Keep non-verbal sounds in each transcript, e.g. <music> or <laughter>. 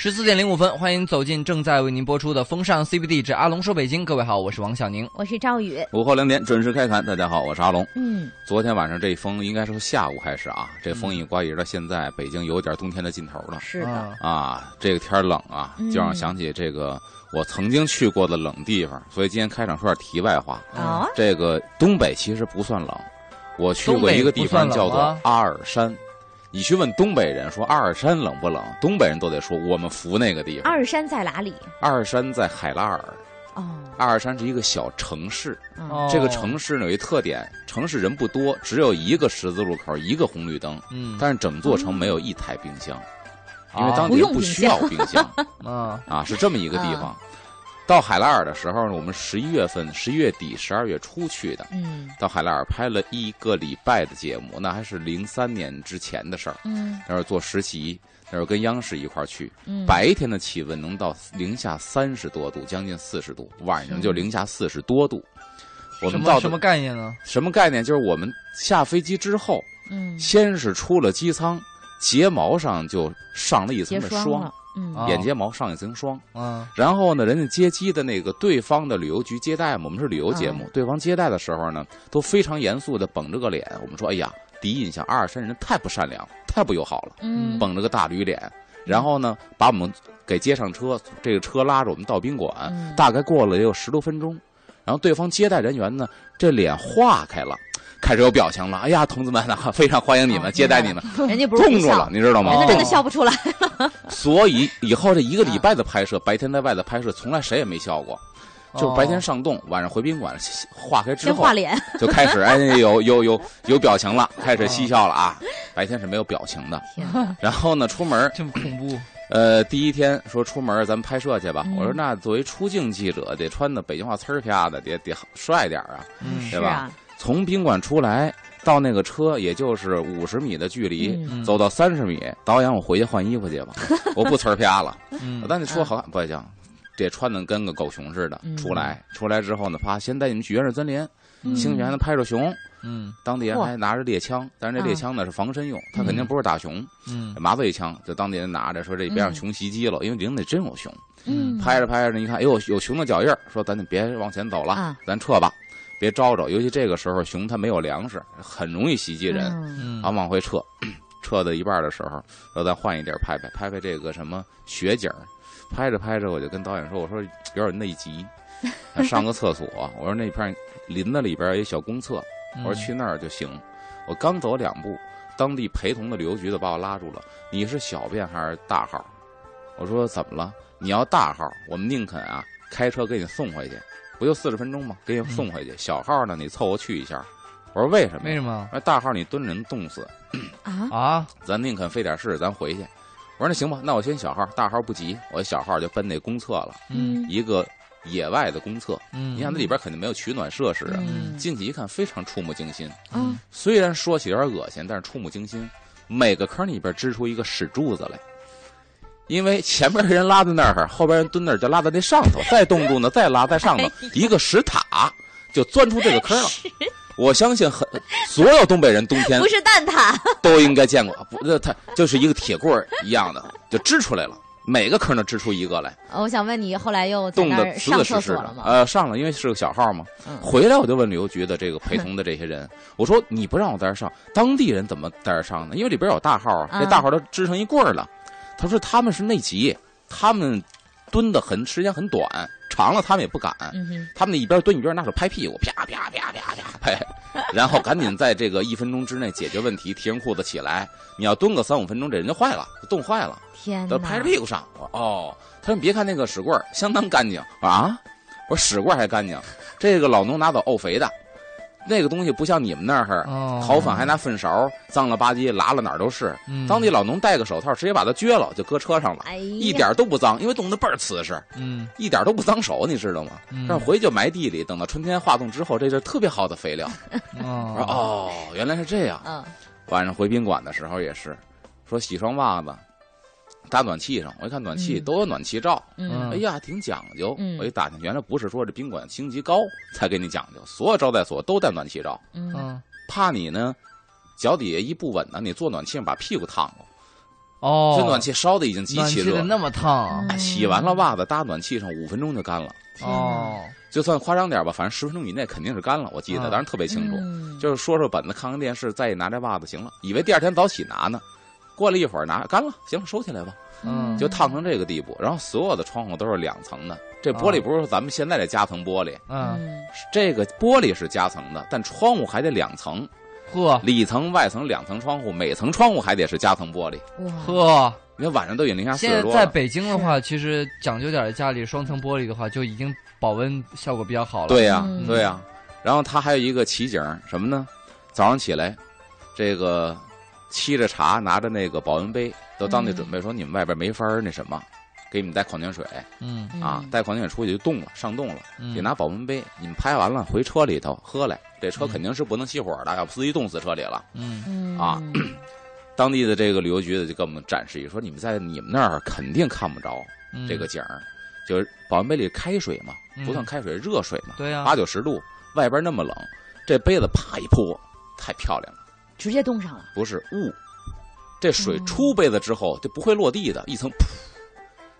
十四点零五分，欢迎走进正在为您播出的《风尚 CBD 之阿龙说北京》。各位好，我是王小宁，我是赵宇。午后两点准时开盘，大家好，我是阿龙。嗯，昨天晚上这风应该是从下午开始啊，这风一刮，一直到现在，北京有点冬天的劲头了。是的，啊，这个天冷啊，就让我想起这个我曾经去过的冷地方。所以今天开场说点题外话啊，这个东北其实不算冷，我去过一个地方叫做阿尔山。你去问东北人说阿尔山冷不冷？东北人都得说我们服那个地方。阿尔山在哪里？阿尔山在海拉尔。哦。阿尔山是一个小城市。哦。这个城市呢有一特点，城市人不多，只有一个十字路口，一个红绿灯。嗯。但是整座城没有一台冰箱，因为当地人不需要冰箱。<laughs> 啊。啊，是这么一个地方。到海拉尔的时候呢，我们十一月份、十一月底、十二月初去的。嗯，到海拉尔拍了一个礼拜的节目，那还是零三年之前的事儿。嗯，那时候做实习，那时候跟央视一块儿去。嗯，白天的气温能到零下三十多度，将近四十度，晚上就零下四十多度。我们到什么概念呢？什么概念？就是我们下飞机之后，嗯，先是出了机舱，睫毛上就上了一层的霜。眼睫毛上一层霜，嗯，然后呢，人家接机的那个对方的旅游局接待嘛，我们是旅游节目，对方接待的时候呢，都非常严肃的绷着个脸。我们说，哎呀，第一印象，阿尔山人太不善良，太不友好了，嗯，绷着个大驴脸。然后呢，把我们给接上车，这个车拉着我们到宾馆，大概过了也有十多分钟，然后对方接待人员呢，这脸化开了。开始有表情了，哎呀，同志们啊，<laughs> 非常欢迎你们，接待你们。人家不是冻住了，你知道吗？人家真的笑不出来了。<laughs> 所以以后这一个礼拜的拍摄，白天在外头拍摄，从来谁也没笑过，就是白天上冻，晚上回宾馆化开之后，画脸就开始 <laughs> 哎有有有有表情了，开始嬉笑了啊。白天是没有表情的。然后呢，出门这么恐怖。呃，第一天说出门咱们拍摄去吧。我说那作为出镜记者，得穿的北京话呲儿啪的，得得帅点啊，对吧？从宾馆出来到那个车，也就是五十米的距离，走到三十米。导演，我回去换衣服去吧，<laughs> 我不呲儿啪了。但你说好不行，这穿的跟个狗熊似的。出来，出来之后呢，啪，先带你们去原始森林，兴许还能拍着熊。嗯，当地人还拿着猎枪，但是这猎枪呢是防身用，他肯定不是打熊。嗯，麻醉枪，就当地人拿着说这边让熊袭击了，因为林里真有熊。嗯，拍着拍着，一看，哎呦，有熊的脚印说咱就别往前走了，咱撤吧。别招着，尤其这个时候，熊它没有粮食，很容易袭击人。啊，往回撤，撤到一半的时候，说咱换一地儿拍拍，拍拍这个什么雪景拍着拍着，我就跟导演说：“我说有点内急，<laughs> 上个厕所。我说那片林子里边有小公厕，我说去那儿就行。我刚走两步，当地陪同的旅游局的把我拉住了。你是小便还是大号？我说怎么了？你要大号，我们宁肯啊开车给你送回去。”不就四十分钟吗？给你送回去。小号呢，你凑合去一下。我说为什么？为什么？那大号你蹲着能冻死。啊啊！咱宁肯费点事，咱回去。我说那行吧，那我先小号，大号不急。我小号就奔那公厕了。嗯。一个野外的公厕。嗯。你想那里边肯定没有取暖设施啊。嗯。进去一看，非常触目惊心。嗯。虽然说起有点恶心，但是触目惊心。每个坑里边支出一个屎柱子来。因为前面人拉在那儿，后边人蹲那儿就拉在那上头，<laughs> 再冻住呢，再拉在上头，一个石塔就钻出这个坑了。<laughs> 我相信很所有东北人冬天不是蛋挞都应该见过，不，这它就是一个铁棍一样的，就支出来了，每个坑都支出一个来。我想问你，后来又冻得死死实实的吗？呃，上了，因为是个小号嘛。回来我就问旅游局的这个陪同的这些人，我说你不让我在这上，当地人怎么在这上呢？因为里边有大号啊，那大号都支成一棍儿了。他说他们是内急，他们蹲的很时间很短，长了他们也不敢。他们那一边蹲一边拿手拍屁股，啪啪啪啪啪拍，然后赶紧在这个一分钟之内解决问题，提上裤子起来。你要蹲个三五分钟，这人就坏了，冻坏了。天都拍着屁股上。哦，他说你别看那个屎棍相当干净啊，我说屎棍还干净，这个老农拿走沤肥的。那个东西不像你们那儿，淘粉还拿粪勺，脏了吧唧拉了哪儿都是。当地老农戴个手套，直接把它撅了，就搁车上了，一点都不脏，因为冻得倍儿瓷实，嗯，一点都不脏手，你知道吗？但是回去就埋地里，等到春天化冻之后，这是特别好的肥料。<laughs> 哦，原来是这样。晚上回宾馆的时候也是，说洗双袜子。打暖气上，我一看暖气都有暖气罩，哎呀，挺讲究。我一打听，原来不是说这宾馆星级高才给你讲究，所有招待所都带暖气罩，怕你呢脚底下一不稳呢，你坐暖气上把屁股烫了。哦，这暖气烧的已经极其热，那么烫。洗完了袜子搭暖气上五分钟就干了。哦，就算夸张点吧，反正十分钟以内肯定是干了。我记得当时特别清楚，就是说说本子，看看电视，再一拿这袜子行了。以为第二天早起拿呢，过了一会儿拿干了，行了，收起来吧。嗯，就烫成这个地步。然后所有的窗户都是两层的，这玻璃不是咱们现在这夹层玻璃，嗯，这个玻璃是夹层的，但窗户还得两层。呵，里层外层两层窗户，每层窗户还得是夹层玻璃。呵，你看晚上都已经零下四十多现在在北京的话，其实讲究点的家里双层玻璃的话，就已经保温效果比较好了。对呀，对呀。然后它还有一个奇景，什么呢？早上起来，这个沏着茶，拿着那个保温杯，都当地准备说你们外边没法那什么，给你们带矿泉水。嗯啊，带矿泉水出去就冻了，上冻了，得拿保温杯。你们拍完了回车里头喝来。这车肯定是不能熄火的，要不司机冻死车里了。嗯啊，<clears throat> 当地的这个旅游局的就给我们展示一说，你们在你们那儿肯定看不着这个景儿，就是保温杯里开水嘛，不算开水，热水嘛，对呀，八九十度，外边那么冷，这杯子啪一泼，太漂亮了，直接冻上了。不是雾，这水出杯子之后就不会落地的，一层噗，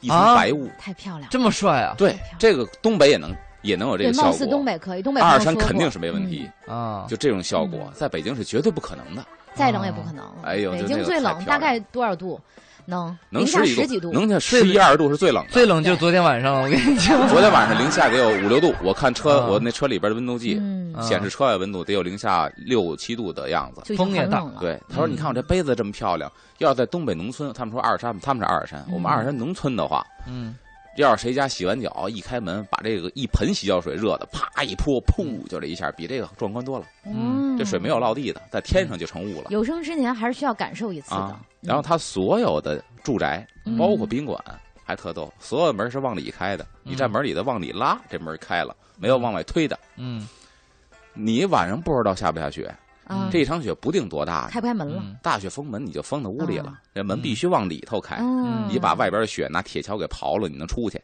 一层白雾，太漂亮，这么帅啊！对，这个东北也能。也能有这个效果。貌似东北可以，东北阿尔山肯定是没问题啊。就这种效果，在北京是绝对不可能的。再冷也不可能。哎呦，北京最冷大概多少度？能能下十几度？能下十一二度是最冷的。最冷就是昨天晚上，我跟你讲，<laughs> 昨天晚上零下得有五六度。我看车，我那车里边的温度计显示车外温度得有零下六七度的样子，风也大。对，他说：“你看我这杯子这么漂亮，要在东北农村，他们说阿尔山，他们是阿尔山，我们阿尔山农村的话，嗯。”要是谁家洗完脚一开门，把这个一盆洗脚水热的啪一泼，砰就这一下，比这个壮观多了。嗯，这水没有落地的，在天上就成雾了。有生之年还是需要感受一次的。然后他所有的住宅，包括宾馆，还特逗，所有门是往里开的。你在门里的往里拉，这门开了，没有往外推的。嗯，你晚上不知道下不下雪。这一场雪不定多大，开不开门了？大雪封门，你就封在屋里了。这门必须往里头开，你把外边的雪拿铁锹给刨了，你能出去。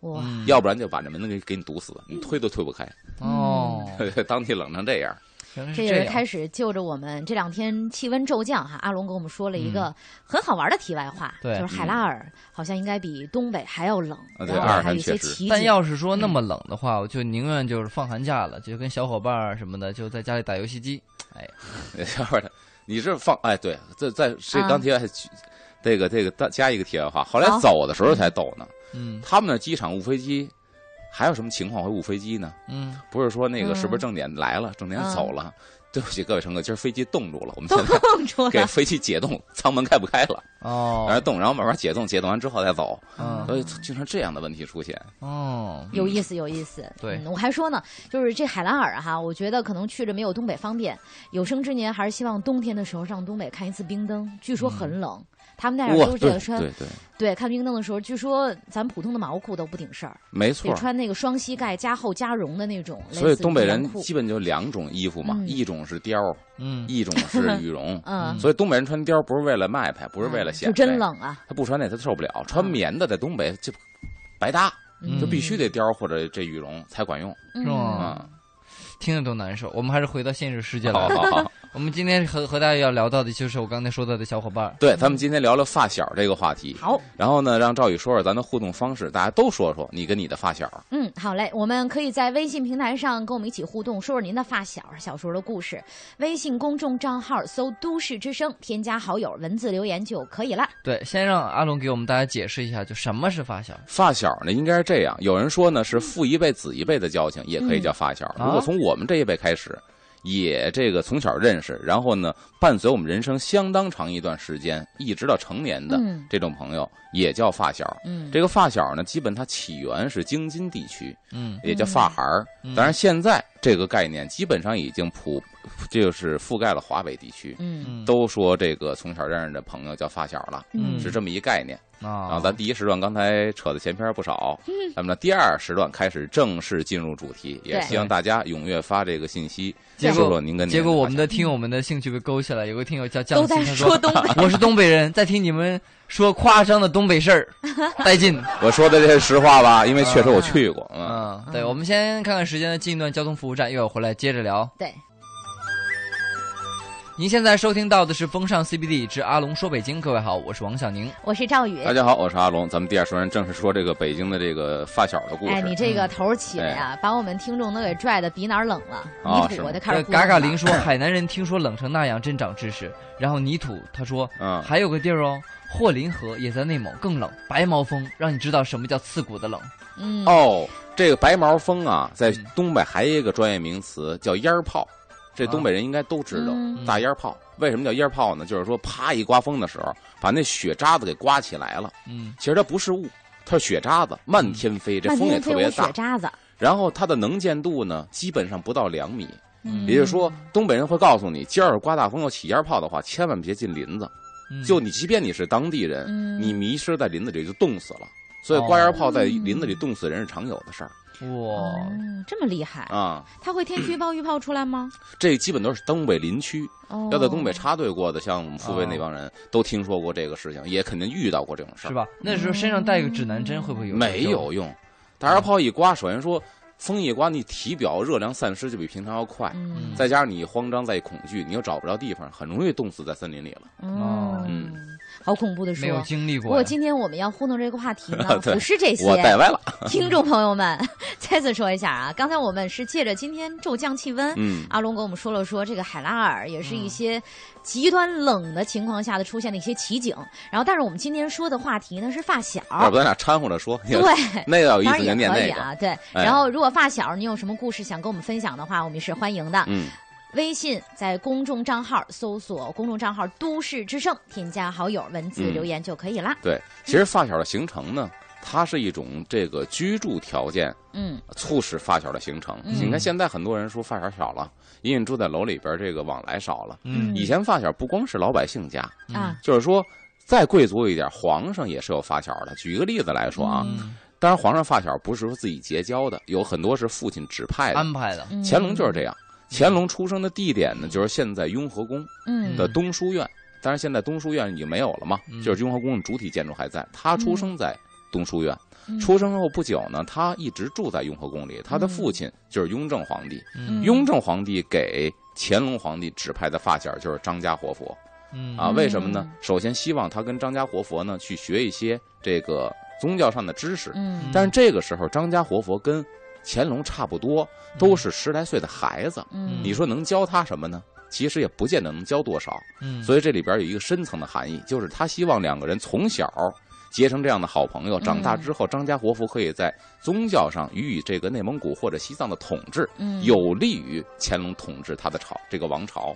要不然就把这门给给你堵死，你推都推不开。哦，<laughs> 当地冷成这样。这也是开始就着我们这两天气温骤降哈，阿龙给我们说了一个很好玩的题外话，就是海拉尔好像应该比东北还要冷，然后还有一些奇景。但要是说那么冷的话，我就宁愿就是放寒假了，就跟小伙伴什么的就在家里打游戏机。哎，小伙儿，你这放哎对，这在这刚提还这个这个加一个题外话，后来走的时候才逗呢。嗯，他们那机场误飞机。还有什么情况会误飞机呢？嗯，不是说那个是不是正点来了，正点走了？对不起各位乘客，今儿飞机冻住了，我们 <laughs> 现在给飞机解冻，舱门开不开了。哦，然后冻，然后慢慢解冻，解冻完之后再走。嗯，所以经常这样的问题出现。哦，有意思，有意思。对，我还说呢，就是这海拉尔哈，我觉得可能去着没有东北方便。有生之年还是希望冬天的时候上东北看一次冰灯，据说很冷。他们那儿都是这个穿，对对对，看冰灯的时候，据说咱普通的毛裤都不顶事儿，没错，得穿那个双膝盖加厚加绒的那种。所以东北人基本就两种衣服嘛，一种是貂，嗯，一种是羽绒，<laughs> 嗯，所以东北人穿貂不是为了卖派，不是为了显，就真冷啊，他不穿那他受不了，穿棉的在东北就白搭，就必须得貂或者这羽绒才管用，是吗？听着都难受，我们还是回到现实世界来。<laughs> 我们今天和和大家要聊到的就是我刚才说到的小伙伴。对，咱们今天聊聊发小这个话题。好，然后呢，让赵宇说说咱的互动方式，大家都说说你跟你的发小。嗯，好嘞，我们可以在微信平台上跟我们一起互动，说说您的发小小时候的故事。微信公众账号搜“都市之声”，添加好友，文字留言就可以了。对，先让阿龙给我们大家解释一下，就什么是发小？发小呢，应该是这样，有人说呢是父一辈子一辈的交情，也可以叫发小。如果从我们这一辈开始。也这个从小认识，然后呢，伴随我们人生相当长一段时间，一直到成年的这种朋友，也叫发小。嗯，这个发小呢，基本它起源是京津地区，嗯，也叫发孩儿。当然，现在这个概念基本上已经普，就是覆盖了华北地区。嗯，都说这个从小认识的朋友叫发小了，嗯，是这么一概念。啊，然后咱第一时段刚才扯的前篇不少，咱们的第二时段开始正式进入主题，也希望大家踊跃发这个信息，说说您跟结果我们的听友们的兴趣被勾起来，有个听友叫江都在说东北，<laughs> 我是东北人，在听你们说夸张的东北事儿，<laughs> 带劲。我说的这是实话吧？因为确实我去过。嗯，对，我们先看看时间的近一段交通服务站，一会儿回来接着聊。对。您现在收听到的是《风尚 CBD 之阿龙说北京》，各位好，我是王小宁，我是赵宇，大家好，我是阿龙。咱们第二说人正是说这个北京的这个发小的故事。哎，你这个头起的呀，把我们听众都给拽的鼻哪冷了。泥土我就开始。嘎嘎林说，海南人听说冷成那样，真长知识。然后泥土他说，嗯，还有个地儿哦，霍林河也在内蒙，更冷，白毛风，让你知道什么叫刺骨的冷。嗯，哦，这个白毛风啊，在东北还有一个专业名词叫烟儿炮。这东北人应该都知道，大烟炮为什么叫烟炮呢？就是说，啪一刮风的时候，把那雪渣子给刮起来了。嗯，其实它不是雾，它是雪渣子，漫天飞，这风也特别大。雪渣子。然后它的能见度呢，基本上不到两米。嗯，也就是说，东北人会告诉你，今儿刮大风要起烟炮的话，千万别进林子。就你，即便你是当地人，你迷失在林子里就冻死了。所以刮烟炮在林子里冻死人是常有的事儿。哇，这么厉害啊！他会天气预报预报出来吗？<clears throat> 这基本都是东北林区，要在东北插队过的，像我们父辈那帮人都听说过这个事情，也肯定遇到过这种事儿，是吧？那时候身上带个指南针会不会有？没有用，大烟炮一刮，首先说风一刮，你体表热量散失就比平常要快，再加上你慌张再恐惧，你又找不着地方，很容易冻死在森林里了。哦，嗯。好恐怖的说，没有经历过。不过今天我们要互动这个话题呢，<laughs> 不是这些。我带歪了。<laughs> <laughs> 听众朋友们，再次说一下啊，刚才我们是借着今天骤降气温，嗯，阿龙给我们说了说这个海拉尔也是一些极端冷的情况下的出现的一些奇景。然后，但是我们今天说的话题呢是发小。要不咱俩掺和着说。对，那个有意思，也可以啊。对，然后如果发小你有什么故事想跟我们分享的话，我们是欢迎的。嗯。微信在公众账号搜索公众账号“都市之声”，添加好友，文字留言就可以啦。对，其实发小的形成呢，它是一种这个居住条件，嗯，促使发小的形成。你看现在很多人说发小少了，因为住在楼里边，这个往来少了。嗯，以前发小不光是老百姓家啊，就是说再贵族一点，皇上也是有发小的。举一个例子来说啊，当然皇上发小不是说自己结交的，有很多是父亲指派的、安排的。乾隆就是这样。乾隆出生的地点呢，就是现在雍和宫的东书院。当然，现在东书院已经没有了嘛，就是雍和宫的主体建筑还在。他出生在东书院，出生后不久呢，他一直住在雍和宫里。他的父亲就是雍正皇帝，雍正皇帝给乾隆皇帝指派的发小就是张家活佛。啊，为什么呢？首先希望他跟张家活佛呢去学一些这个宗教上的知识。但是这个时候，张家活佛跟乾隆差不多都是十来岁的孩子，你说能教他什么呢？其实也不见得能教多少。所以这里边有一个深层的含义，就是他希望两个人从小结成这样的好朋友，长大之后张家活佛可以在宗教上予以这个内蒙古或者西藏的统治，有利于乾隆统治他的朝这个王朝。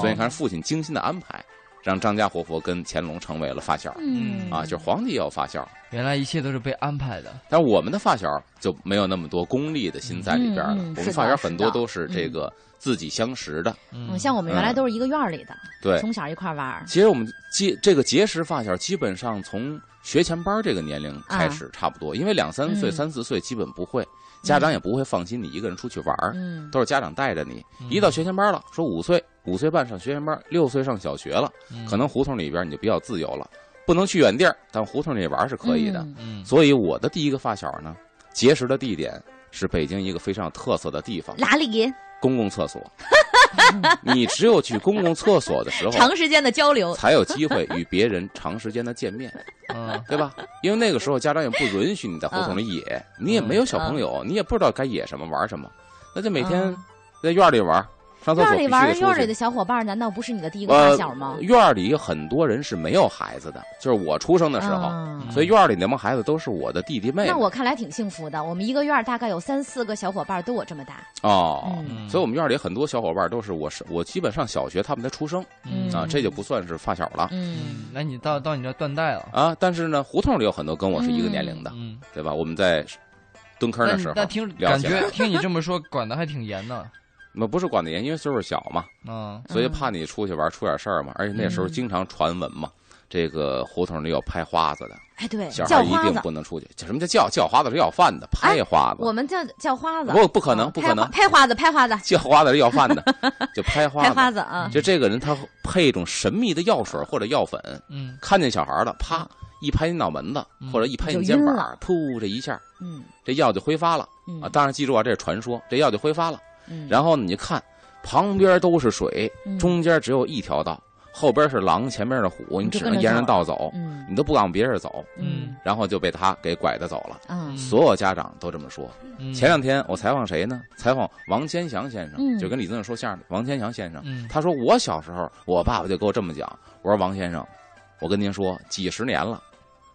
所以你看父亲精心的安排。让张家活佛跟乾隆成为了发小，嗯啊，就是皇帝也有发小。原来一切都是被安排的。但我们的发小就没有那么多功利的心在里边了。我们发小很多都是这个自己相识的。嗯，像我们原来都是一个院里的，对，从小一块玩。其实我们结这个结识发小，基本上从学前班这个年龄开始差不多，因为两三岁、三四岁基本不会。家长也不会放心你一个人出去玩儿，都是家长带着你。一到学前班了，说五岁、五岁半上学前班，六岁上小学了，可能胡同里边你就比较自由了，不能去远地儿，但胡同里玩是可以的。所以我的第一个发小呢，结识的地点是北京一个非常有特色的地方，哪里？公共厕所。<laughs> 你只有去公共厕所的时候，长时间的交流，才有机会与别人长时间的见面，嗯，<laughs> 对吧？因为那个时候家长也不允许你在胡同里野，你也没有小朋友，你也不知道该野什么玩什么，那就每天在院里玩。院里玩院里的小伙伴，难道不是你的第一个发小吗？院里很多人是没有孩子的，就是我出生的时候，所以院里那帮孩子都是我的弟弟妹妹。那我看来挺幸福的，我们一个院大概有三四个小伙伴都我这么大。哦，所以我们院里很多小伙伴都是我是我基本上小学他们才出生，啊，这就不算是发小了。嗯，那你到到你这断代了啊？但是呢，胡同里有很多跟我是一个年龄的，对吧？我们在蹲坑的时候，那听感觉听你这么说，管的还挺严的。那不是管得严，因为岁数小嘛，嗯，所以怕你出去玩出点事儿嘛。而且那时候经常传闻嘛，这个胡同里有拍花子的，哎，对，小孩一定不能出去。叫什么叫叫叫花子是要饭的，拍花子，我们叫叫花子，不不可能，不可能，拍花子，拍花子，叫花子是要饭的，就拍花子，拍花子啊。<laughs> 就这个人他配一种神秘的药水或者药粉，嗯，看见小孩了，啪一拍你脑门子或者一拍你肩膀，噗这一下，嗯，这药就挥发了啊。当然记住啊，这是传说，这药就挥发了。然后你看。旁边都是水，中间只有一条道。后边是狼，前面是虎，你只能沿着道走，你都不敢往别人走，嗯，然后就被他给拐着走了。嗯，所有家长都这么说。前两天我采访谁呢？采访王千祥先生，就跟李宗盛说相声。王千祥先生，他说我小时候，我爸爸就给我这么讲。我说王先生，我跟您说，几十年了，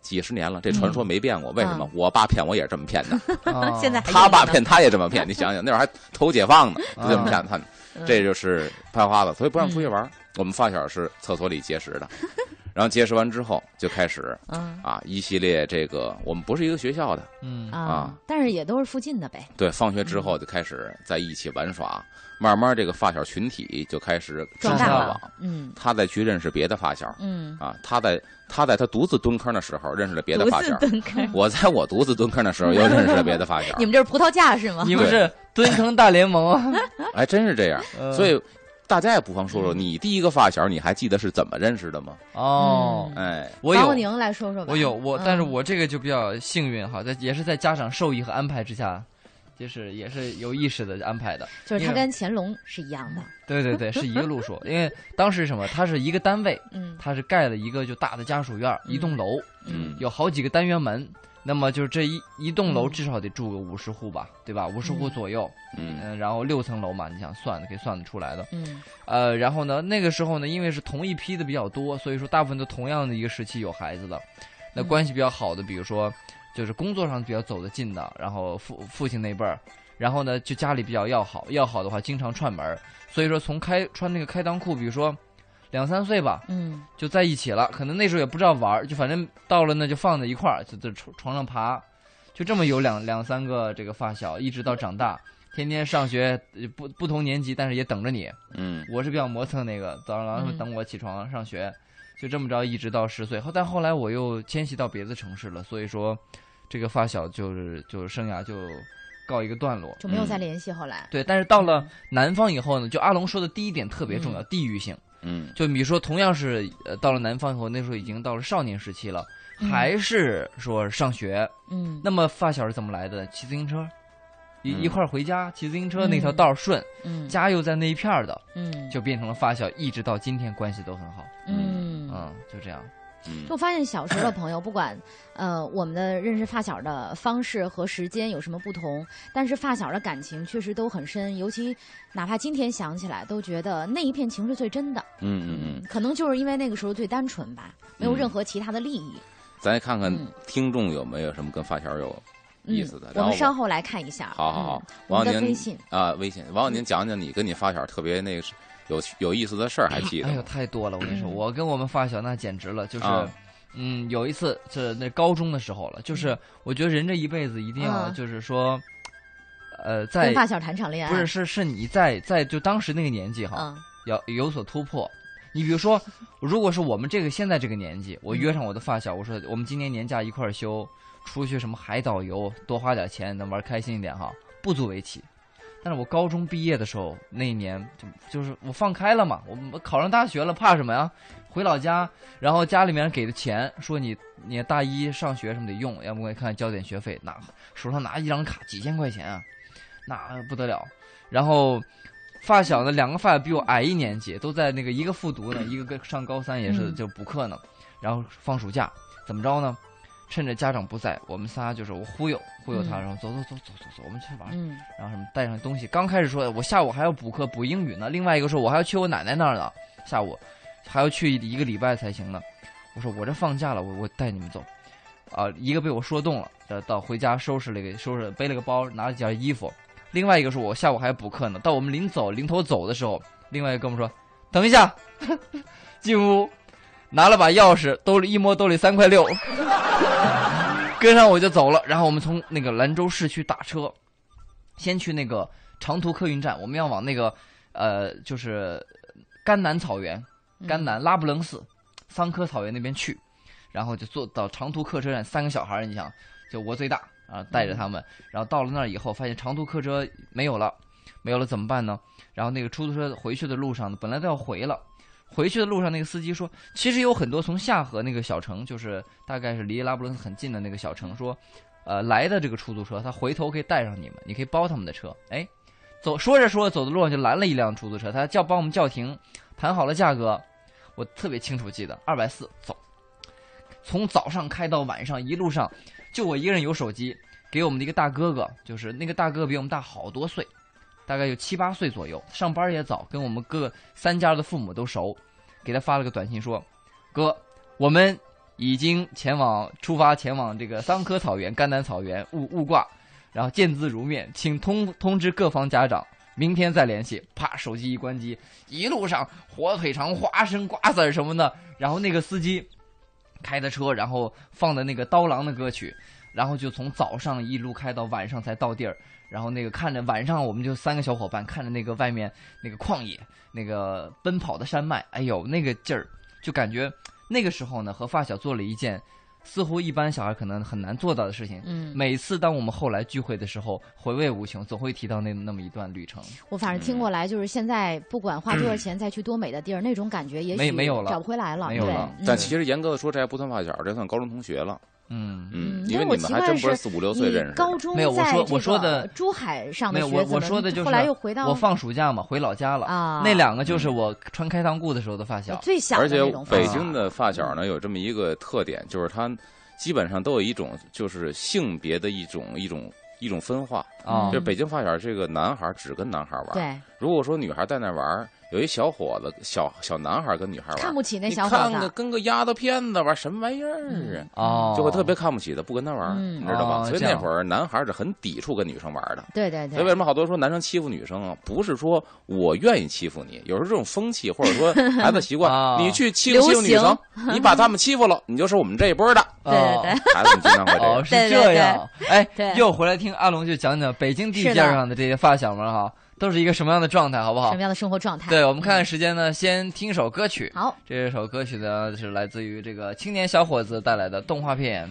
几十年了，这传说没变过。为什么？我爸骗我也是这么骗的。<laughs> 现在他爸骗他也这么骗。你想想，那会儿还投解放呢，<laughs> 就这么骗他。这就是拍花子，所以不让出去玩。我们发小是厕所里结识的，<laughs> 然后结识完之后就开始，啊，一系列这个我们不是一个学校的，嗯啊，但是也都是附近的呗。对，放学之后就开始在一起玩耍，慢慢这个发小群体就开始壮大了。嗯，他再去认识别的发小，嗯啊，他在他在他独自蹲坑的时候认识了别的发小，蹲坑。我在我独自蹲坑的时候又 <laughs> 认识了别的发小。你们这是葡萄架是吗？你们是蹲坑大联盟啊？还 <laughs> 真是这样，所以。大家也不妨说说，你第一个发小，你还记得是怎么认识的吗？哦，哎，我有宁来说说吧。我有我，但是我这个就比较幸运哈，在也是在家长授意和安排之下，就是也是有意识的安排的。就是他跟乾隆是一样的。对对对，是一个路数。<laughs> 因为当时什么，他是一个单位，嗯，他是盖了一个就大的家属院，一栋楼，嗯，有好几个单元门。那么就是这一一栋楼至少得住个五十户吧，对吧？五十户左右，嗯，然后六层楼嘛，你想算的可以算得出来的，嗯，呃，然后呢，那个时候呢，因为是同一批的比较多，所以说大部分都同样的一个时期有孩子的，那关系比较好的，比如说就是工作上比较走得近的，然后父父亲那辈儿，然后呢就家里比较要好，要好的话经常串门，所以说从开穿那个开裆裤，比如说。两三岁吧，嗯，就在一起了。可能那时候也不知道玩，就反正到了那就放在一块儿，就在床床上爬，就这么有两两三个这个发小，一直到长大，天天上学不不同年级，但是也等着你。嗯，我是比较磨蹭那个，早上等我起床上学，就这么着一直到十岁。后但后来我又迁徙到别的城市了，所以说这个发小就是就生涯就告一个段落，就没有再联系。后来对，但是到了南方以后呢，就阿龙说的第一点特别重要，地域性。嗯，就比如说，同样是呃到了南方以后，那时候已经到了少年时期了，还是说上学，嗯，那么发小是怎么来的？骑自行车，一一块儿回家，骑自行车那条道顺，嗯，家又在那一片儿的，嗯，就变成了发小，一直到今天关系都很好，嗯。嗯，就这样。就发现小时候的朋友，<laughs> 不管呃我们的认识发小的方式和时间有什么不同，但是发小的感情确实都很深，尤其哪怕今天想起来，都觉得那一片情是最真的。嗯嗯嗯，可能就是因为那个时候最单纯吧，没有任何其他的利益。咱看看听众有没有什么跟发小有意思的。我们稍后来看一下。好好好，王宁微信啊，微信，王宁讲讲你跟你发小特别那个。有有意思的事儿还记得？哎呦，太多了！我跟你说，<clears throat> 我跟我们发小那简直了，就是，嗯，有一次是那高中的时候了，就是我觉得人这一辈子一定要就是说，呃，在跟发小谈场恋爱，不是是是你在在就当时那个年纪哈，要有所突破。你比如说，如果是我们这个现在这个年纪，我约上我的发小，我说我们今年年假一块儿休，出去什么海岛游，多花点钱，能玩开心一点哈，不足为奇。但是我高中毕业的时候，那一年就就是我放开了嘛，我考上大学了，怕什么呀？回老家，然后家里面给的钱，说你你大一上学什么得用，要不我看交点学费，拿手上拿一张卡，几千块钱啊，那不得了。然后发小呢，两个发小比我矮一年级，都在那个一个复读呢，一个跟上高三也是就补课呢。然后放暑假怎么着呢？趁着家长不在，我们仨就是我忽悠忽悠他，然后走走走走走走，我们去玩。然后什么带上东西，刚开始说我下午还要补课补英语呢，另外一个说我还要去我奶奶那儿呢，下午还要去一个礼拜才行呢。我说我这放假了，我我带你们走。啊，一个被我说动了，到回家收拾了个收拾背了个包，拿了几件衣服。另外一个说我下午还要补课呢。到我们临走临头走的时候，另外一个哥们说等一下，<laughs> 进屋。拿了把钥匙，兜里一摸，兜里三块六，<laughs> 跟上我就走了。然后我们从那个兰州市区打车，先去那个长途客运站，我们要往那个呃，就是甘南草原、甘南拉卜楞寺、桑科草原那边去。然后就坐到长途客车站，三个小孩儿你想，就我最大啊，带着他们。然后到了那儿以后，发现长途客车没有了，没有了怎么办呢？然后那个出租车回去的路上呢，本来都要回了。回去的路上，那个司机说：“其实有很多从下河那个小城，就是大概是离拉布伦斯很近的那个小城，说，呃，来的这个出租车，他回头可以带上你们，你可以包他们的车。哎，走说着说着走的路上就拦了一辆出租车，他叫帮我们叫停，谈好了价格，我特别清楚记得二百四走，从早上开到晚上一路上，就我一个人有手机，给我们的一个大哥哥，就是那个大哥比我们大好多岁，大概有七八岁左右，上班也早，跟我们各三家的父母都熟，给他发了个短信说，哥，我们。已经前往出发前往这个桑科草原、甘南草原误误挂，然后见字如面，请通通知各方家长，明天再联系。啪，手机一关机，一路上火腿肠、花生、瓜子什么的，然后那个司机开的车，然后放的那个刀郎的歌曲，然后就从早上一路开到晚上才到地儿，然后那个看着晚上我们就三个小伙伴看着那个外面那个旷野，那个奔跑的山脉，哎呦那个劲儿，就感觉。那个时候呢，和发小做了一件似乎一般小孩可能很难做到的事情。嗯，每次当我们后来聚会的时候，回味无穷，总会提到那那么一段旅程。我反正听过来，就是现在不管花多少钱再去多美的地儿，那种感觉也许没有了，找不回来了。没有了。但其实严格的说，这还不算发小，这算高中同学了。嗯嗯，因为你们还真不是四五六岁认识。高中没有我说我说的珠海上的没有我我说的就是后来又回到我放暑假嘛，回老家了啊。那两个就是我穿开裆裤的时候的发小，最小的而且北京的发小呢有这么一个特点，就是他基本上都有一种就是性别的一种一种一种分化啊。就是北京发小这个男孩只跟男孩玩，对。如果说女孩在那玩。有一小伙子，小小男孩跟女孩玩，看不起那小伙子，看个跟个丫头片子玩什么玩意儿啊？就会特别看不起他，不跟他玩，你知道吗？所以那会儿男孩是很抵触跟女生玩的。对对对。所以为什么好多说男生欺负女生啊？不是说我愿意欺负你，有时候这种风气或者说孩子习惯，<laughs> 你去欺负欺负女生，你把他们欺负了，你就是我们这一波的。对 <laughs> 对对。<laughs> 孩子们经常会这样。是这样。哎，又回来听阿龙就讲讲北京地界上的这些发小们哈。都是一个什么样的状态，好不好？什么样的生活状态？对，我们看看时间呢，先听首歌曲。好，这首歌曲呢是来自于这个青年小伙子带来的动画片。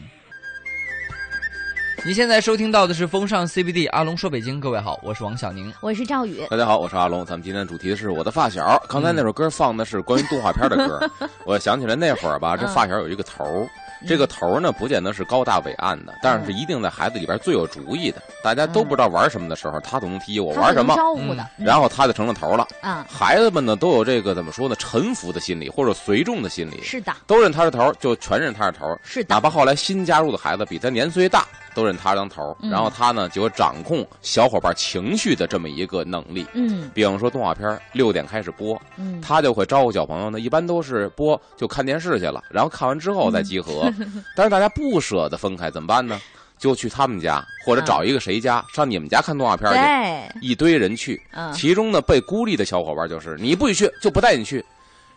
你现在收听到的是风尚 CBD，阿龙说北京。各位好，我是王小宁，我是赵宇。大家好，我是阿龙。咱们今天主题是我的发小。刚才那首歌放的是关于动画片的歌，<laughs> 我想起来那会儿吧，这发小有一个头儿。这个头呢，不见得是高大伟岸的，但是一定在孩子里边最有主意的。大家都不知道玩什么的时候，他总能提议我玩什么，招呼的，然后他就成了头了。啊，孩子们呢都有这个怎么说呢？臣服的心理或者随众的心理。是的，都认他是头，就全认他是头。是的，哪怕后来新加入的孩子比他年岁大。都认他当头，然后他呢就有掌控小伙伴情绪的这么一个能力。嗯，比方说动画片六点开始播，嗯，他就会招呼小朋友呢，一般都是播就看电视去了，然后看完之后再集合。<laughs> 但是大家不舍得分开，怎么办呢？就去他们家或者找一个谁家上你们家看动画片去。一堆人去，其中呢被孤立的小伙伴就是你不许去，就不带你去。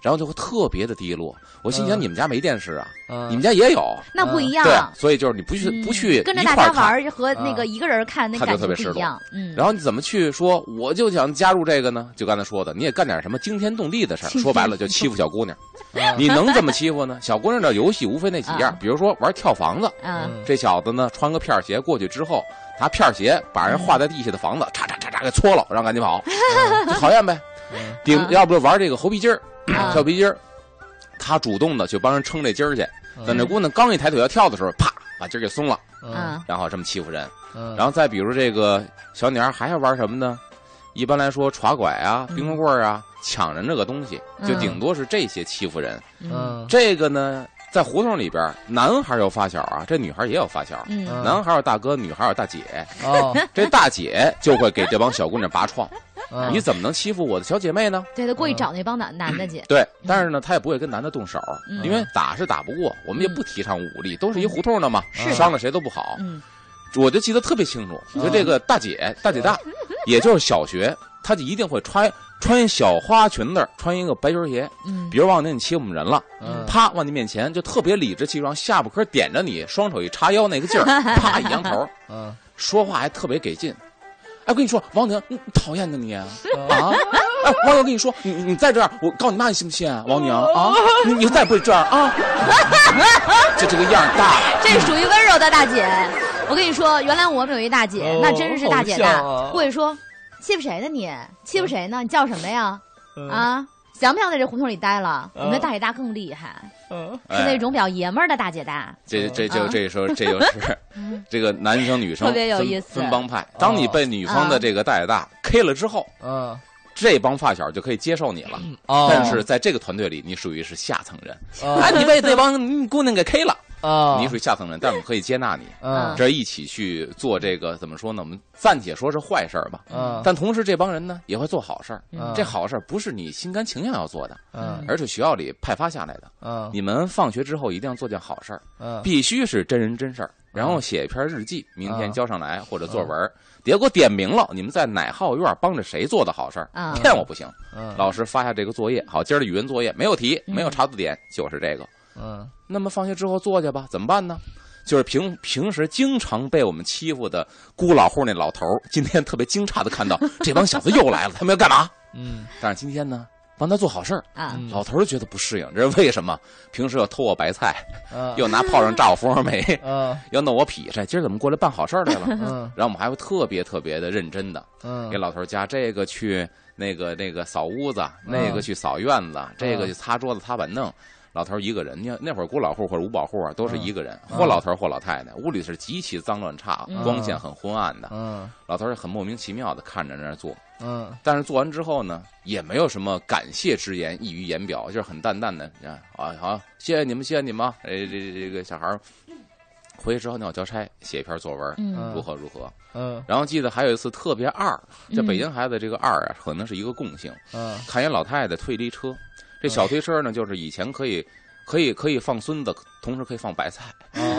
然后就会特别的低落。我心想，你们家没电视啊？你们家也有？那不一样。对，所以就是你不去不去跟着大家玩和那个一个人看那感觉不一样。嗯。然后你怎么去说？我就想加入这个呢？就刚才说的，你也干点什么惊天动地的事儿。说白了，就欺负小姑娘。你能怎么欺负呢？小姑娘的游戏无非那几样，比如说玩跳房子。嗯。这小子呢，穿个片鞋过去之后，拿片鞋把人画在地下的房子嚓嚓嚓嚓给搓了，然后赶紧跑，<laughs> 就讨厌呗。顶，要不就玩这个猴皮筋儿。<clears throat> 跳皮筋儿，他主动的去帮人撑这筋儿去。等这姑娘刚一抬腿要跳的时候，啪，把筋儿给松了。嗯，然后这么欺负人。嗯，然后再比如这个小女孩还要玩什么呢？一般来说，耍拐啊，冰棍棍啊，抢人这个东西，就顶多是这些欺负人。嗯，这个呢，在胡同里边，男孩有发小啊，这女孩也有发小。嗯，男孩有大哥，女孩有大姐。哦，这大姐就会给这帮小姑娘拔创。你怎么能欺负我的小姐妹呢？对他过去找那帮男男的去。对，但是呢，他也不会跟男的动手，因为打是打不过，我们也不提倡武力，都是一胡同的嘛，伤了谁都不好。嗯，我就记得特别清楚，就这个大姐，大姐大，<laughs> 也就是小学，她就一定会穿穿小花裙子，穿一个白球鞋。嗯，比如王宁你欺负我们人了，啪往你面前就特别理直气壮，下巴颏点着你，双手一叉腰那个劲儿，<laughs> 啪一扬头，嗯，说话还特别给劲。哎，我跟你说，王宁，你讨厌的你啊！啊！哎，王宁，我跟你说，你你再这样，我告你妈，你信不信？王宁啊，你你再不会这样啊！<laughs> 就这个样大，<laughs> 这属于温柔的大姐。我跟你说，原来我们有一大姐，那真是大姐大。过去说，欺负谁呢？你欺负谁呢？你叫什么呀？啊！想不想在这胡同里待了？我们的大姐大更厉害，是那种比较爷们儿的大姐大。这这就这时候这就是 <laughs> 这个男生女生特别有意思，分帮派。当你被女方的这个大姐大 K 了之后，嗯。这帮发小就可以接受你了，但是在这个团队里，你属于是下层人。哎，你被这帮姑娘给 K 了啊！你属于下层人，但是我们可以接纳你，这一起去做这个怎么说呢？我们暂且说是坏事吧。嗯，但同时这帮人呢也会做好事儿。这好事儿不是你心甘情愿要做的，嗯，而是学校里派发下来的。嗯，你们放学之后一定要做件好事儿，嗯，必须是真人真事儿，然后写一篇日记，明天交上来或者作文。底下给我点名了，你们在哪号院帮着谁做的好事儿？骗我不行。老师发下这个作业，好，今儿的语文作业没有题，没有查字典，就是这个。嗯，那么放学之后坐去吧，怎么办呢？就是平平时经常被我们欺负的孤老户那老头今天特别惊诧的看到 <laughs> 这帮小子又来了，他们要干嘛？嗯，但是今天呢？帮他做好事儿啊！老头儿觉得不适应，这是为什么？平时要偷我白菜，又拿炮仗炸我蜂窝煤，要弄我劈柴。今儿怎么过来办好事儿来了？嗯然后我们还会特别特别的认真的，嗯给老头家这个去那个那个扫屋子，那个去扫院子，这个去擦桌子擦板凳。老头一个人，你看那会儿孤老户或者五保户啊，都是一个人，或老头儿或老太太，屋里是极其脏乱差，光线很昏暗的。嗯，老头儿很莫名其妙的看着那儿做。嗯，但是做完之后呢，也没有什么感谢之言溢于言表，就是很淡淡的，你看啊，好，谢谢你们，谢谢你们。哎，这这个小孩儿回去之后你要交差，写一篇作文，如何如何。嗯，然后记得还有一次特别二，这北京孩子这个二啊，可能是一个共性。嗯，看见老太太推了一车。这小推车呢，就是以前可以，可以可以放孙子，同时可以放白菜。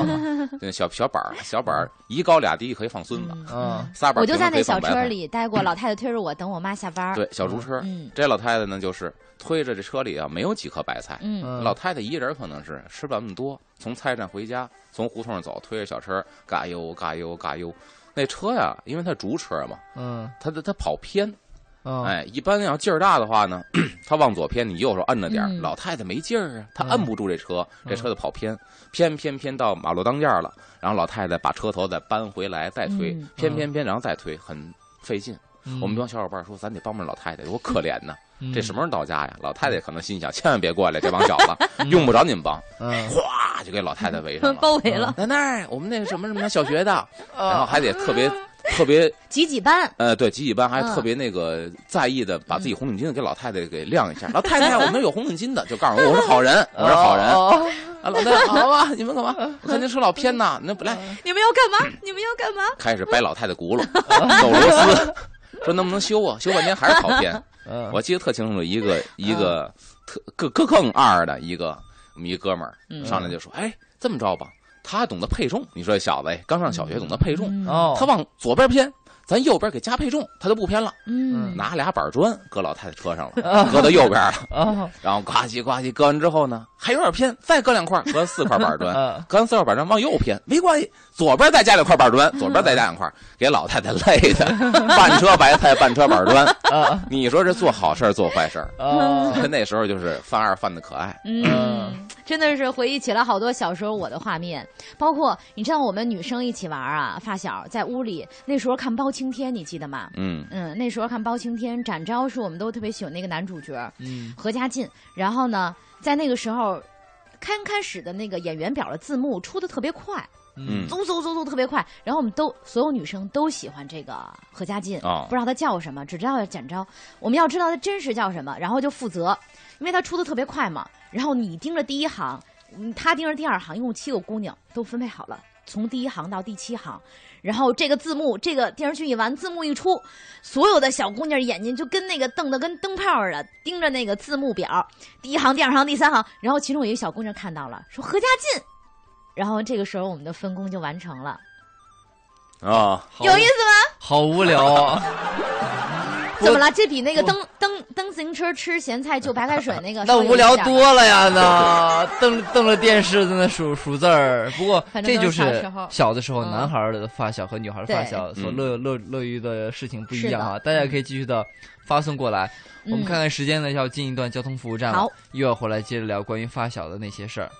<laughs> 对，小小板儿，小板儿一高俩低，可以放孙子。嗯，仨板我就在那小车里待过，<clears throat> 老太太推着我，等我妈下班。对，小竹车。嗯，这老太太呢，就是推着这车里啊，没有几颗白菜。嗯，老太太一人可能是吃不了那么多。从菜站回家，从胡同上走，推着小车，嘎悠嘎悠嘎悠。那车呀，因为它竹车嘛，嗯，它它它跑偏。哎，一般要劲儿大的话呢，他往左偏，你右手摁着点老太太没劲儿啊，她摁不住这车，这车就跑偏，偏偏偏到马路当间了。然后老太太把车头再搬回来，再推，偏偏偏，然后再推，很费劲。我们帮小伙伴说，咱得帮帮老太太，多可怜呢。这什么时候到家呀？老太太可能心想，千万别过来，这帮小子用不着你们帮。哗，就给老太太围上了，<laughs> 包围了。奶奶，我们那个什么什么小学的，<laughs> 然后还得特别。特别 <laughs> 挤挤班？呃，对，几几班还特别那个在意的，把自己红领巾给老太太给晾一下。老太太，<laughs> 我们有红领巾的，就告诉我我是好人，<laughs> 我是好人。啊，老太太，好吧，你们干嘛？我看您车老偏呐，那不来。你们要干嘛？你们要干嘛？开始掰老太太轱辘，走螺丝，说能不能修啊？修半天还是跑偏。我记得特清楚，一个一个特更更更二的一个我们一哥们儿上来就说：“哎，这么着吧。”他懂得配重，你说这小子刚上小学懂得配重，他往左边偏。咱右边给加配重，他就不偏了。嗯，拿俩板砖搁老太太车上了，<laughs> 搁到右边了。然后呱唧呱唧，搁完之后呢，还有点偏，再搁两块，搁四块板砖。<laughs> 搁完四块板砖往右偏，没关系，左边再加两块板砖，左边再加两块，给老太太累的，半车白菜，半车板砖。你说这做好事做坏事啊？那时候就是犯二犯的可爱。嗯，真的是回忆起了好多小时候我的画面，包括你知道我们女生一起玩啊，发小在屋里那时候看包。青天，你记得吗？嗯嗯，那时候看包青天，展昭是我们都特别喜欢那个男主角，嗯，何家劲。然后呢，在那个时候，刚开始的那个演员表的字幕出的特别快，嗯，嗖嗖嗖嗖特别快。然后我们都所有女生都喜欢这个何家劲，不知道他叫什么，只知道展昭。我们要知道他真实叫什么，然后就负责，因为他出的特别快嘛。然后你盯着第一行，他盯着第二行，一共七个姑娘都分配好了，从第一行到第七行。然后这个字幕，这个电视剧一完，字幕一出，所有的小姑娘眼睛就跟那个瞪得跟灯泡似的，盯着那个字幕表，第一行、第二行、第三行。然后其中有一个小姑娘看到了，说何家劲，然后这个时候我们的分工就完成了。啊，有意思吗？好无聊啊。<laughs> 怎么了？这比那个蹬蹬蹬自行车吃咸菜就白开水那个那无聊多了呀！那蹬蹬着电视在那数数字儿。不过这就是小的时候男孩的发小和女孩的发小所乐乐乐于的事情不一样啊！大家可以继续的发送过来。我们看看时间呢，要进一段交通服务站了，又要回来接着聊关于发小的那些事儿。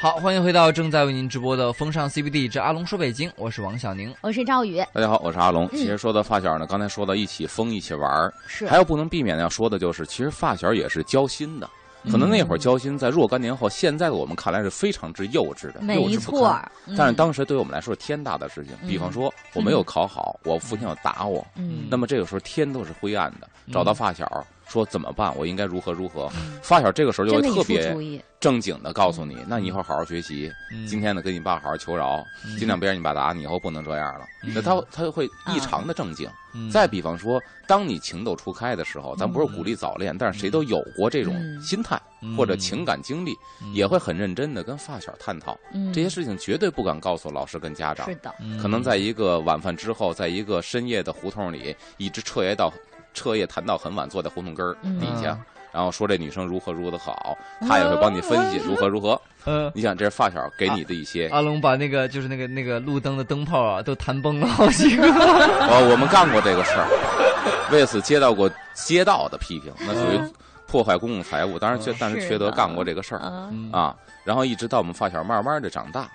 好，欢迎回到正在为您直播的风尚 CBD 之阿龙说北京，我是王小宁，我是赵宇，大家好，我是阿龙。其实说到发小呢，刚才说到一起疯一起玩儿，是还有不能避免的要说的就是，其实发小也是交心的。可能那会儿交心，在若干年后，现在的我们看来是非常之幼稚的，幼稚不堪。但是当时对于我们来说是天大的事情。比方说我没有考好，我父亲要打我，那么这个时候天都是灰暗的。找到发小说怎么办？我应该如何如何？发小这个时候就会特别正经的告诉你：那你以后好好学习，今天呢跟你爸好好求饶，尽量别让你爸打你，以后不能这样了。那他他就会异常的正经。再比方说，当你情窦初开的时候，咱不是鼓励早恋，但是谁都有过这种心态或者情感经历，也会很认真的跟发小探讨这些事情，绝对不敢告诉老师跟家长。是的，可能在一个晚饭之后，在一个深夜的胡同里，一直彻夜到彻夜谈到很晚，坐在胡同根儿底下，然后说这女生如何如何的好，他也会帮你分析如何如何。嗯，你想这是发小给你的一些。阿龙把那个就是那个那个路灯的灯泡啊都弹崩了好几个。<laughs> 哦，我们干过这个事儿，为此接到过街道的批评，那属于破坏公共财物。当然，缺但是缺德干过这个事儿啊。然后一直到我们发小慢慢的长大，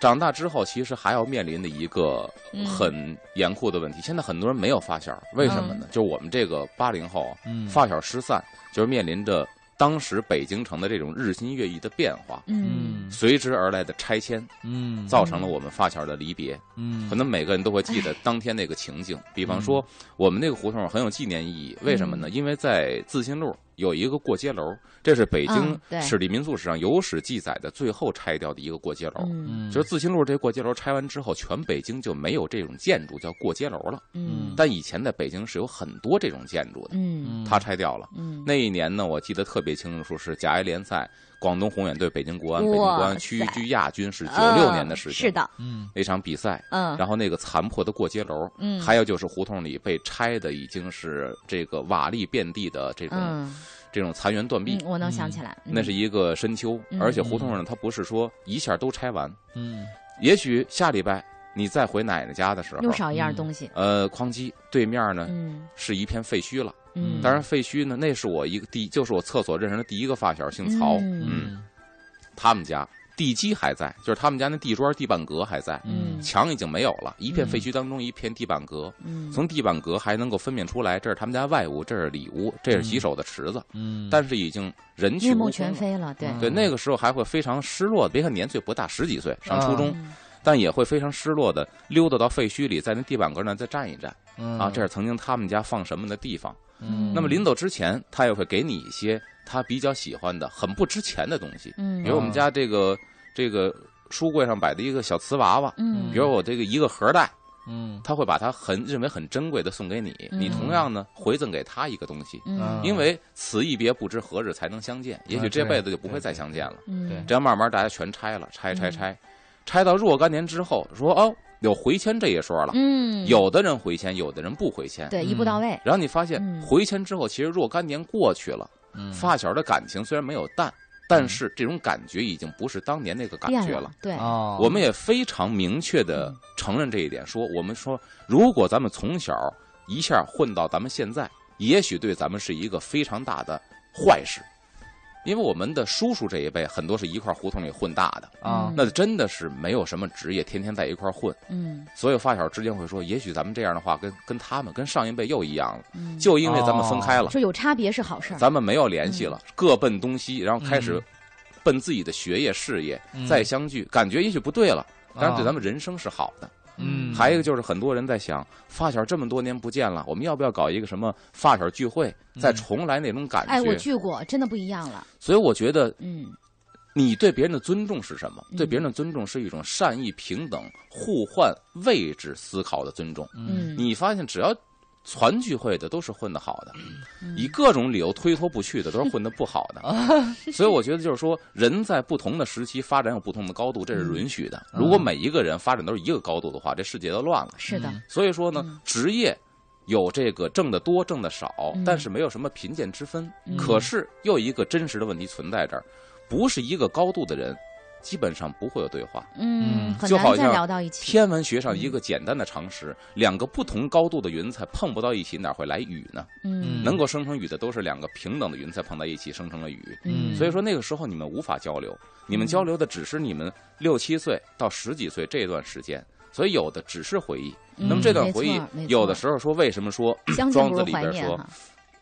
长大之后其实还要面临的一个很严酷的问题。现在很多人没有发小，为什么呢？就是我们这个八零后，发小失散，就是面临着。当时北京城的这种日新月异的变化，嗯，随之而来的拆迁，嗯，造成了我们发小的离别，嗯，可能每个人都会记得当天那个情景。比方说，我们那个胡同很有纪念意义，为什么呢？因为在自新路。有一个过街楼，这是北京史地民俗史上有史记载的最后拆掉的一个过街楼。就是自新路这过街楼拆完之后，全北京就没有这种建筑叫过街楼了。嗯但以前在北京是有很多这种建筑的。嗯，它拆掉了。那一年呢，我记得特别清楚，是甲 A 联赛，广东宏远对北京国安，北京国安屈居亚军，是九六年的事情。是的，嗯。那场比赛。嗯。然后那个残破的过街楼，嗯。还有就是胡同里被拆的已经是这个瓦砾遍地的这种。这种残垣断壁，我能想起来，那是一个深秋，而且胡同呢它不是说一下都拆完，嗯，也许下礼拜你再回奶奶家的时候，又少一样东西，呃，哐叽，对面呢是一片废墟了，嗯，当然废墟呢，那是我一个第，就是我厕所认识的第一个发小，姓曹，嗯，他们家。地基还在，就是他们家那地砖地板革还在，墙已经没有了，一片废墟当中一片地板革，从地板革还能够分辨出来，这是他们家外屋，这是里屋，这是洗手的池子，但是已经人去目全非了，对。对，那个时候还会非常失落，别看年岁不大，十几岁上初中，但也会非常失落的溜达到废墟里，在那地板革那再站一站，啊，这是曾经他们家放什么的地方，那么临走之前，他也会给你一些。他比较喜欢的很不值钱的东西，嗯，比如我们家这个这个书柜上摆的一个小瓷娃娃，嗯，比如我这个一个盒带，嗯，他会把它很认为很珍贵的送给你，你同样呢回赠给他一个东西，嗯，因为此一别不知何日才能相见，也许这辈子就不会再相见了，嗯，这样慢慢大家全拆了，拆拆拆，拆到若干年之后，说哦有回迁这一说了，嗯，有的人回迁，有的人不回迁，对，一步到位，然后你发现回迁之后，其实若干年过去了。发小的感情虽然没有淡，但是这种感觉已经不是当年那个感觉了。对，我们也非常明确的承认这一点。说我们说，如果咱们从小一下混到咱们现在，也许对咱们是一个非常大的坏事。因为我们的叔叔这一辈很多是一块胡同里混大的啊，那真的是没有什么职业，天天在一块混。嗯，所以发小之间会说，也许咱们这样的话，跟跟他们跟上一辈又一样了。嗯，就因为咱们分开了，说有差别是好事咱们没有联系了，各奔东西，然后开始奔自己的学业事业，再相聚，感觉也许不对了，但是对咱们人生是好的。嗯，还有一个就是很多人在想，发小这么多年不见了，我们要不要搞一个什么发小聚会，再重来那种感觉？哎，我聚过，真的不一样了。所以我觉得，嗯，你对别人的尊重是什么？对别人的尊重是一种善意、平等、互换位置思考的尊重。嗯，你发现只要。团聚会的都是混得好的，以各种理由推脱不去的都是混得不好的，<laughs> <laughs> 所以我觉得就是说，人在不同的时期发展有不同的高度，这是允许的。如果每一个人发展都是一个高度的话，这世界都乱了。是的。所以说呢，职业有这个挣得多、挣得少，但是没有什么贫贱之分。可是又一个真实的问题存在这儿，不是一个高度的人。基本上不会有对话，嗯，就好像聊到一起。天文学上一个简单的常识：两个不同高度的云彩碰不到一起，哪会来雨呢？嗯，能够生成雨的都是两个平等的云彩碰在一起生成了雨。嗯，所以说那个时候你们无法交流，你们交流的只是你们六七岁到十几岁这段时间，所以有的只是回忆。那么这段回忆，有的时候说为什么说庄子里边说，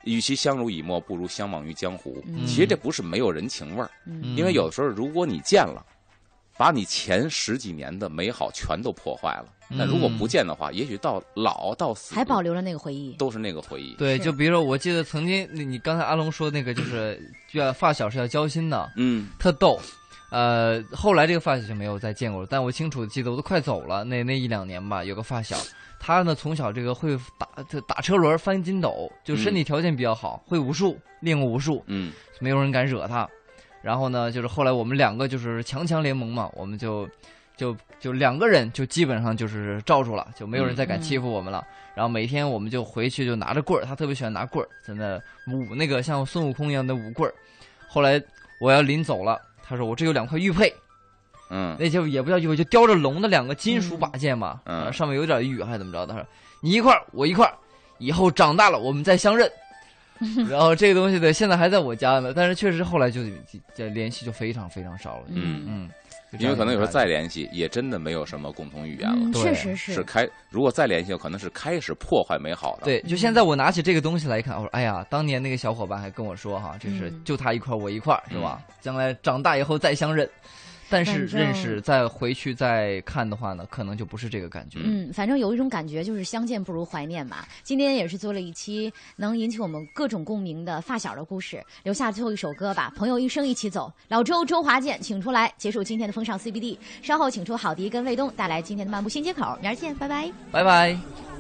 与其相濡以沫，不如相忘于江湖。其实这不是没有人情味儿，因为有的时候如果你见了，把你前十几年的美好全都破坏了。那如果不见的话，也许到老到死还保留了那个回忆，都是那个回忆。对，就比如说，我记得曾经你刚才阿龙说那个，就是 <coughs> 要发小是要交心的，嗯，特逗。呃，后来这个发小就没有再见过了，但我清楚的记得，我都快走了那那一两年吧，有个发小，他呢从小这个会打打车轮、翻筋斗，就身体条件比较好，会武术，练过武术，嗯，没有人敢惹他。然后呢，就是后来我们两个就是强强联盟嘛，我们就就就两个人就基本上就是罩住了，就没有人再敢欺负我们了。然后每天我们就回去就拿着棍儿，他特别喜欢拿棍儿，在那舞那个像孙悟空一样的舞棍儿。后来我要临走了。他说：“我这有两块玉佩，嗯，那就也不叫玉佩，就雕着龙的两个金属把剑嘛，嗯，上面有点玉，还是怎么着？他说你一块我一块以后长大了我们再相认。<laughs> 然后这个东西呢，现在还在我家呢，但是确实后来就就联系就非常非常少了，嗯嗯。”因为可能有时候再联系，也真的没有什么共同语言了。确实是。是开，如果再联系，可能是开始破坏美好的。对，就现在我拿起这个东西来看，我说：“哎呀，当年那个小伙伴还跟我说哈，这是就他一块我一块，是吧？将来长大以后再相认。”但是认识再回去再看的话呢，可能就不是这个感觉。嗯，反正有一种感觉就是相见不如怀念嘛。今天也是做了一期能引起我们各种共鸣的发小的故事，留下最后一首歌吧，《朋友一生一起走》。老周周华健，请出来结束今天的风尚 CBD。稍后请出郝迪跟卫东带来今天的漫步新街口。明儿见，拜拜，拜拜。